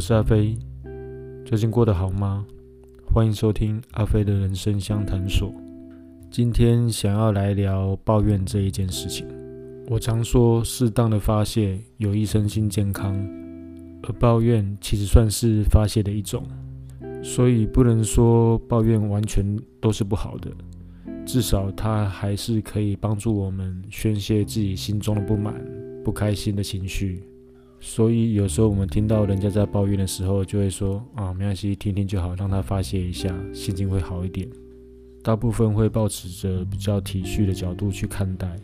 我是阿飞，最近过得好吗？欢迎收听阿飞的人生相谈所。今天想要来聊抱怨这一件事情。我常说，适当的发泄有益身心健康，而抱怨其实算是发泄的一种，所以不能说抱怨完全都是不好的，至少它还是可以帮助我们宣泄自己心中的不满、不开心的情绪。所以有时候我们听到人家在抱怨的时候，就会说啊，没关系，听听就好，让他发泄一下，心情会好一点。大部分会保持着比较体恤的角度去看待。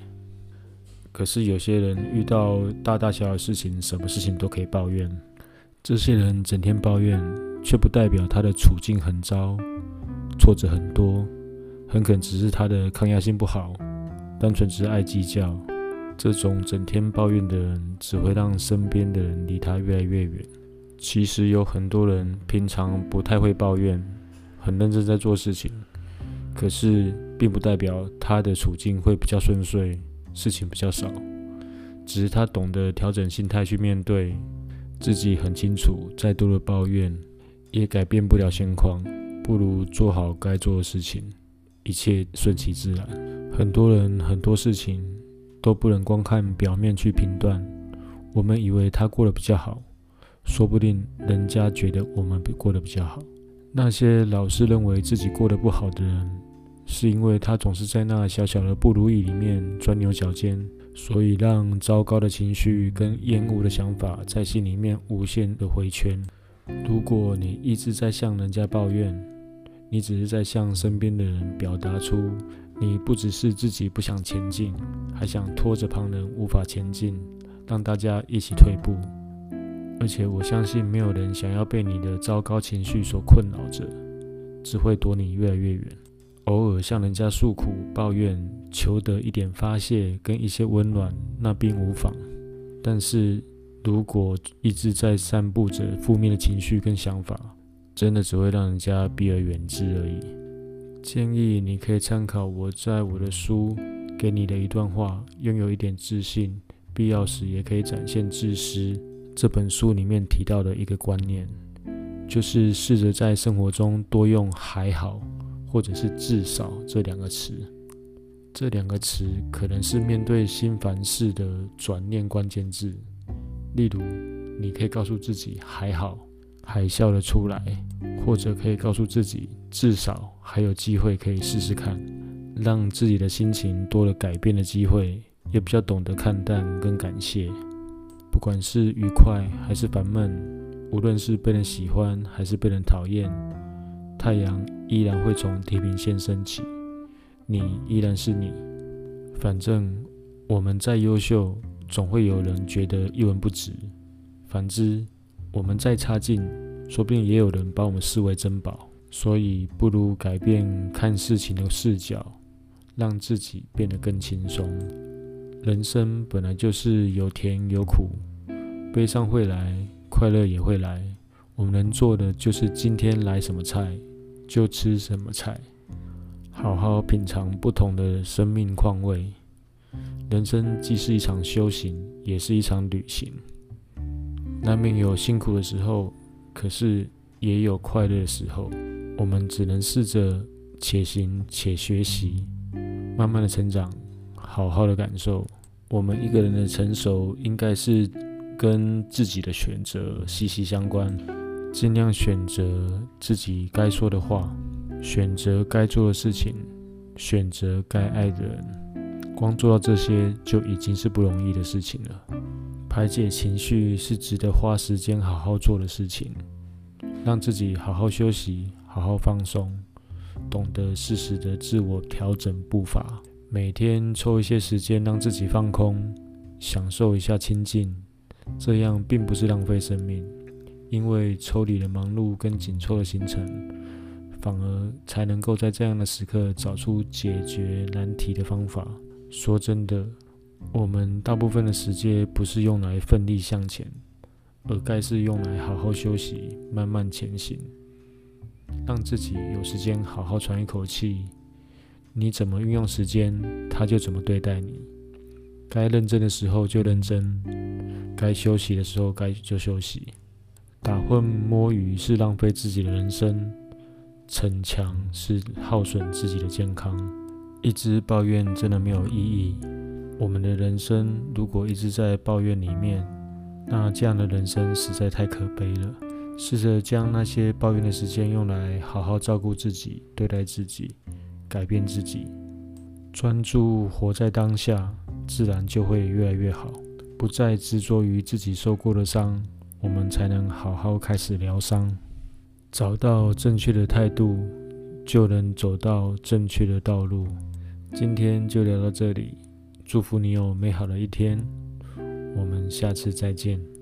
可是有些人遇到大大小小的事情，什么事情都可以抱怨。这些人整天抱怨，却不代表他的处境很糟，挫折很多，很可能只是他的抗压性不好，单纯只是爱计较。这种整天抱怨的人，只会让身边的人离他越来越远。其实有很多人平常不太会抱怨，很认真在做事情，可是并不代表他的处境会比较顺遂，事情比较少。只是他懂得调整心态去面对，自己很清楚，再多的抱怨也改变不了现况，不如做好该做的事情，一切顺其自然。很多人很多事情。都不能光看表面去评断。我们以为他过得比较好，说不定人家觉得我们过得比较好。那些老是认为自己过得不好的人，是因为他总是在那小小的不如意里面钻牛角尖，所以让糟糕的情绪跟厌恶的想法在心里面无限的回圈。如果你一直在向人家抱怨，你只是在向身边的人表达出。你不只是自己不想前进，还想拖着旁人无法前进，让大家一起退步。而且我相信，没有人想要被你的糟糕情绪所困扰着，只会躲你越来越远。偶尔向人家诉苦、抱怨，求得一点发泄跟一些温暖，那并无妨。但是如果一直在散布着负面的情绪跟想法，真的只会让人家避而远之而已。建议你可以参考我在我的书给你的一段话，拥有一点自信，必要时也可以展现自私。这本书里面提到的一个观念，就是试着在生活中多用“还好”或者是“至少”这两个词。这两个词可能是面对心烦事的转念关键字。例如，你可以告诉自己“还好”。还笑了出来，或者可以告诉自己，至少还有机会可以试试看，让自己的心情多了改变的机会，也比较懂得看淡跟感谢。不管是愉快还是烦闷，无论是被人喜欢还是被人讨厌，太阳依然会从地平线升起，你依然是你。反正我们再优秀，总会有人觉得一文不值；反之，我们再差劲，说不定也有人把我们视为珍宝。所以，不如改变看事情的视角，让自己变得更轻松。人生本来就是有甜有苦，悲伤会来，快乐也会来。我们能做的就是今天来什么菜就吃什么菜，好好品尝不同的生命况味。人生既是一场修行，也是一场旅行。难免有辛苦的时候，可是也有快乐的时候。我们只能试着且行且学习，慢慢的成长，好好的感受。我们一个人的成熟，应该是跟自己的选择息息相关。尽量选择自己该说的话，选择该做的事情，选择该爱的人。光做到这些，就已经是不容易的事情了。排解情绪是值得花时间好好做的事情，让自己好好休息，好好放松，懂得适时的自我调整步伐，每天抽一些时间让自己放空，享受一下清静，这样并不是浪费生命，因为抽离了忙碌跟紧凑的行程，反而才能够在这样的时刻找出解决难题的方法。说真的。我们大部分的时间不是用来奋力向前，而该是用来好好休息、慢慢前行，让自己有时间好好喘一口气。你怎么运用时间，他就怎么对待你。该认真的时候就认真，该休息的时候该就休息。打混摸鱼是浪费自己的人生，逞强是耗损自己的健康。一直抱怨真的没有意义。我们的人生如果一直在抱怨里面，那这样的人生实在太可悲了。试着将那些抱怨的时间用来好好照顾自己、对待自己、改变自己，专注活在当下，自然就会越来越好。不再执着于自己受过的伤，我们才能好好开始疗伤。找到正确的态度，就能走到正确的道路。今天就聊到这里，祝福你有美好的一天，我们下次再见。